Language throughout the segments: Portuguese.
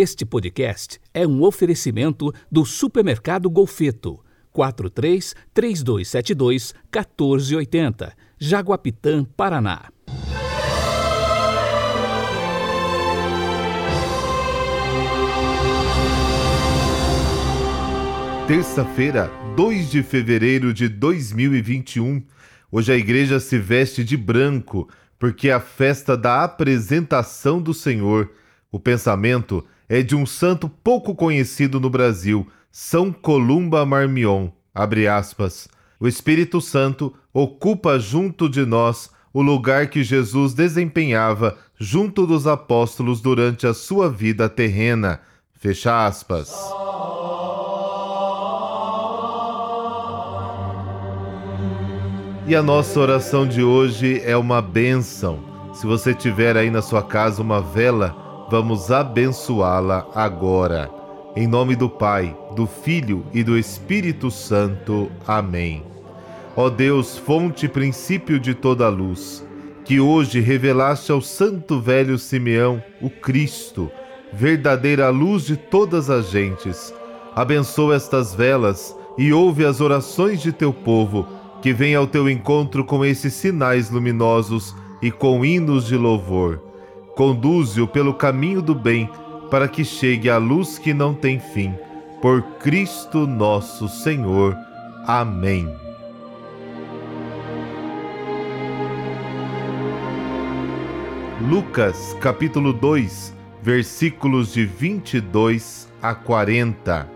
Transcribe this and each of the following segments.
Este podcast é um oferecimento do Supermercado Golfeto. 43 3272 1480, Jaguapitã, Paraná. Terça-feira, 2 de fevereiro de 2021. Hoje a igreja se veste de branco, porque é a festa da apresentação do Senhor. O pensamento é de um santo pouco conhecido no Brasil, São Columba Marmion. O Espírito Santo ocupa junto de nós o lugar que Jesus desempenhava junto dos apóstolos durante a sua vida terrena. Fecha aspas. E a nossa oração de hoje é uma bênção. Se você tiver aí na sua casa uma vela, vamos abençoá-la agora. Em nome do Pai, do Filho e do Espírito Santo. Amém. Ó Deus, fonte e princípio de toda luz, que hoje revelaste ao santo velho Simeão o Cristo, verdadeira luz de todas as gentes, abençoa estas velas e ouve as orações de teu povo, que vem ao teu encontro com esses sinais luminosos e com hinos de louvor Conduze-o pelo caminho do bem, para que chegue à luz que não tem fim. Por Cristo nosso Senhor. Amém. Lucas capítulo 2, versículos de 22 a 40.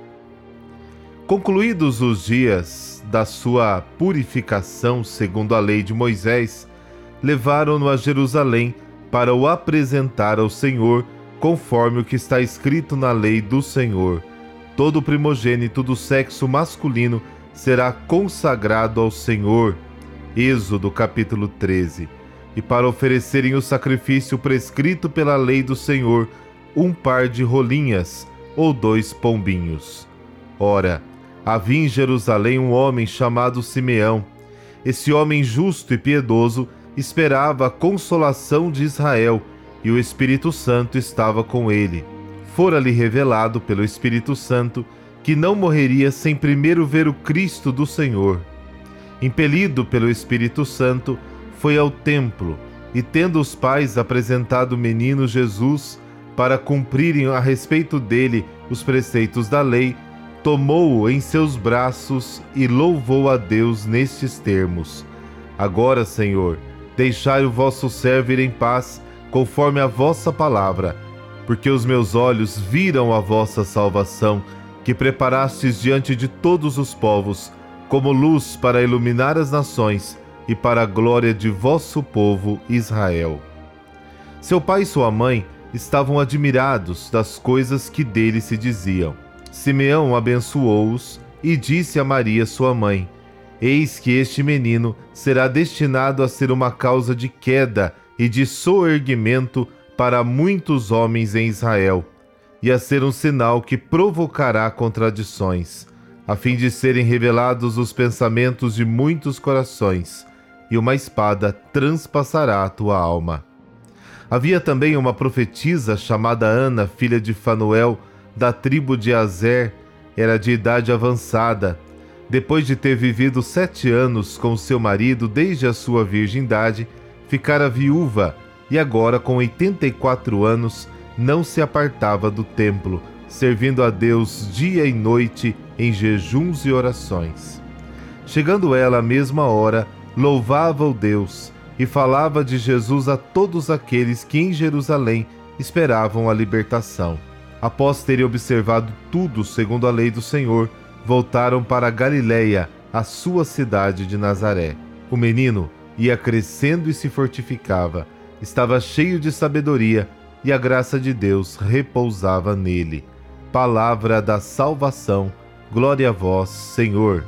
Concluídos os dias da sua purificação segundo a lei de Moisés, levaram-no a Jerusalém para o apresentar ao Senhor, conforme o que está escrito na lei do Senhor. Todo primogênito do sexo masculino será consagrado ao Senhor. Êxodo capítulo 13. E para oferecerem o sacrifício prescrito pela lei do Senhor, um par de rolinhas ou dois pombinhos. Ora, havia em Jerusalém um homem chamado Simeão. Esse homem justo e piedoso esperava a consolação de Israel e o Espírito Santo estava com ele. Fora-lhe revelado pelo Espírito Santo que não morreria sem primeiro ver o Cristo do Senhor. Impelido pelo Espírito Santo, foi ao templo e, tendo os pais apresentado o menino Jesus para cumprirem a respeito dele os preceitos da lei, tomou-o em seus braços e louvou a Deus nestes termos: Agora, Senhor, Deixai o vosso servo ir em paz, conforme a vossa palavra, porque os meus olhos viram a vossa salvação, que preparastes diante de todos os povos, como luz para iluminar as nações e para a glória de vosso povo Israel. Seu pai e sua mãe estavam admirados das coisas que dele se diziam. Simeão abençoou-os e disse a Maria, sua mãe: Eis que este menino será destinado a ser uma causa de queda e de soerguimento para muitos homens em Israel, e a ser um sinal que provocará contradições, a fim de serem revelados os pensamentos de muitos corações, e uma espada transpassará a tua alma. Havia também uma profetisa chamada Ana, filha de Fanuel, da tribo de Azer, era de idade avançada, depois de ter vivido sete anos com seu marido desde a sua virgindade, ficara viúva e agora, com 84 anos, não se apartava do templo, servindo a Deus dia e noite em jejuns e orações. Chegando ela à mesma hora, louvava o Deus e falava de Jesus a todos aqueles que em Jerusalém esperavam a libertação. Após terem observado tudo segundo a lei do Senhor, voltaram para Galiléia, a sua cidade de Nazaré. O menino ia crescendo e se fortificava, estava cheio de sabedoria e a graça de Deus repousava nele. Palavra da salvação, glória a vós, Senhor.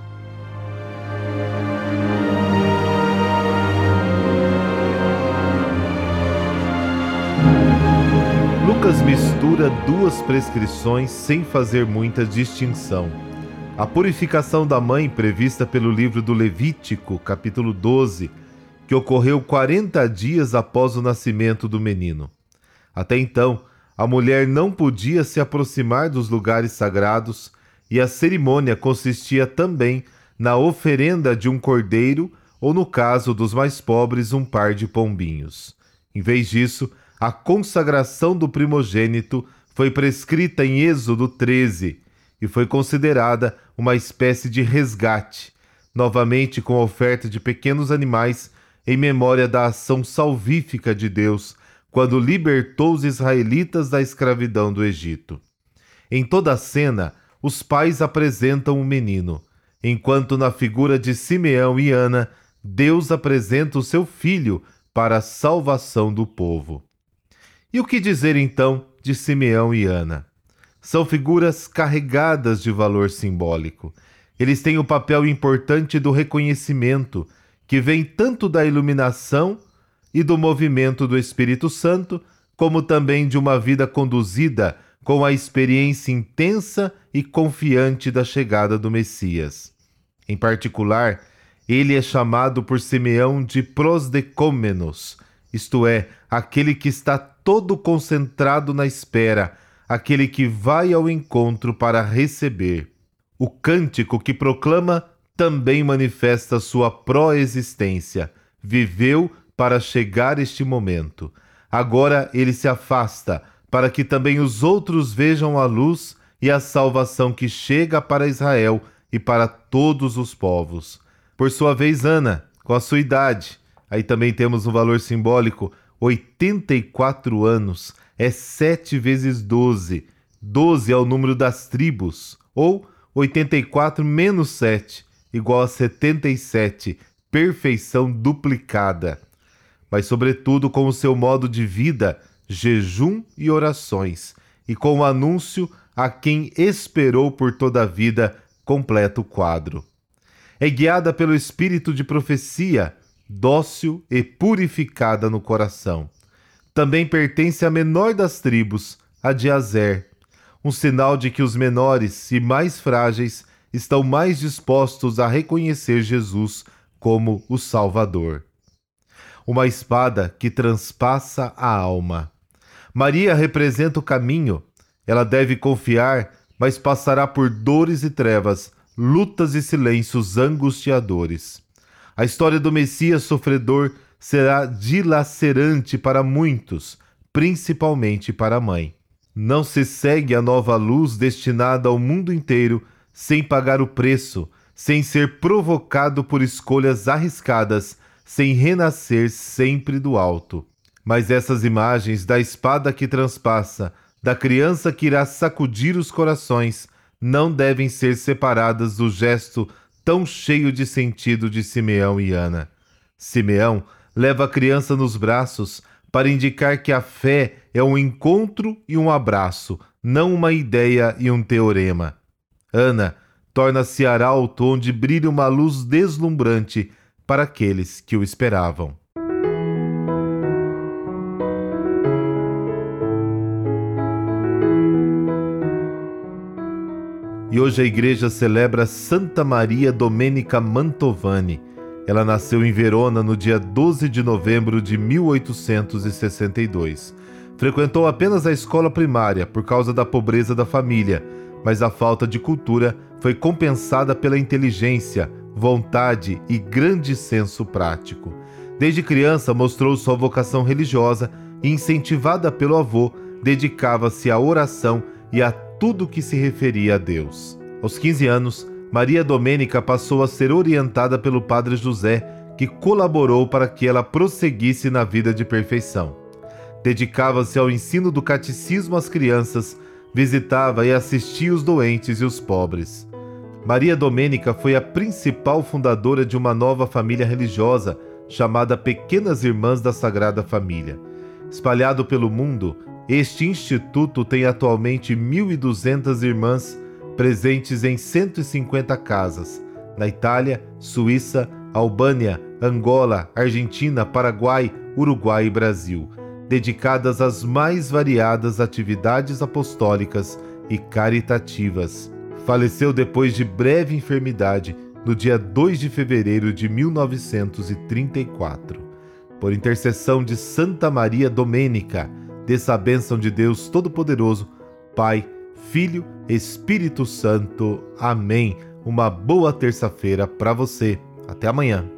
Lucas mistura duas prescrições sem fazer muita distinção a purificação da mãe prevista pelo livro do Levítico, capítulo 12, que ocorreu 40 dias após o nascimento do menino. Até então, a mulher não podia se aproximar dos lugares sagrados e a cerimônia consistia também na oferenda de um cordeiro ou, no caso dos mais pobres, um par de pombinhos. Em vez disso, a consagração do primogênito foi prescrita em Êxodo 13 e foi considerada uma espécie de resgate, novamente com a oferta de pequenos animais em memória da ação salvífica de Deus quando libertou os israelitas da escravidão do Egito. Em toda a cena, os pais apresentam o menino, enquanto na figura de Simeão e Ana, Deus apresenta o seu filho para a salvação do povo. E o que dizer então de Simeão e Ana? São figuras carregadas de valor simbólico. Eles têm o papel importante do reconhecimento, que vem tanto da iluminação e do movimento do Espírito Santo, como também de uma vida conduzida com a experiência intensa e confiante da chegada do Messias. Em particular, ele é chamado por Simeão de prosdecômenos, isto é, aquele que está todo concentrado na espera, aquele que vai ao encontro para receber. O cântico que proclama também manifesta sua pró-existência. Viveu para chegar este momento. Agora ele se afasta, para que também os outros vejam a luz e a salvação que chega para Israel e para todos os povos. Por sua vez, Ana, com a sua idade, aí também temos um valor simbólico, 84 anos, é 7 vezes 12. 12 é o número das tribos, ou 84 menos 7, igual a 77, perfeição duplicada mas, sobretudo, com o seu modo de vida, jejum e orações, e com o anúncio a quem esperou por toda a vida completa o quadro. É guiada pelo espírito de profecia, dócil e purificada no coração. Também pertence à menor das tribos, a de Azer, um sinal de que os menores e mais frágeis estão mais dispostos a reconhecer Jesus como o Salvador uma espada que transpassa a alma. Maria representa o caminho. Ela deve confiar, mas passará por dores e trevas, lutas e silêncios angustiadores. A história do Messias sofredor será dilacerante para muitos, principalmente para a mãe. Não se segue a nova luz destinada ao mundo inteiro sem pagar o preço, sem ser provocado por escolhas arriscadas sem renascer sempre do alto. Mas essas imagens da espada que transpassa, da criança que irá sacudir os corações, não devem ser separadas do gesto tão cheio de sentido de Simeão e Ana. Simeão leva a criança nos braços para indicar que a fé é um encontro e um abraço, não uma ideia e um teorema. Ana torna-se arauto onde brilha uma luz deslumbrante para aqueles que o esperavam. E hoje a igreja celebra Santa Maria Domenica Mantovani. Ela nasceu em Verona no dia 12 de novembro de 1862. Frequentou apenas a escola primária por causa da pobreza da família, mas a falta de cultura foi compensada pela inteligência, vontade e grande senso prático. Desde criança mostrou sua vocação religiosa e, incentivada pelo avô, dedicava-se à oração e a tudo que se referia a Deus. Aos 15 anos, Maria Domênica passou a ser orientada pelo padre José, que colaborou para que ela prosseguisse na vida de perfeição. Dedicava-se ao ensino do catecismo às crianças, visitava e assistia os doentes e os pobres. Maria Domênica foi a principal fundadora de uma nova família religiosa chamada Pequenas Irmãs da Sagrada Família. Espalhado pelo mundo, este instituto tem atualmente 1.200 irmãs presentes em 150 casas, na Itália, Suíça, Albânia, Angola, Argentina, Paraguai, Uruguai e Brasil, dedicadas às mais variadas atividades apostólicas e caritativas faleceu depois de breve enfermidade no dia 2 de fevereiro de 1934. Por intercessão de Santa Maria Domênica, dessa bênção de Deus Todo-Poderoso, Pai, Filho, Espírito Santo. Amém. Uma boa terça-feira para você. Até amanhã.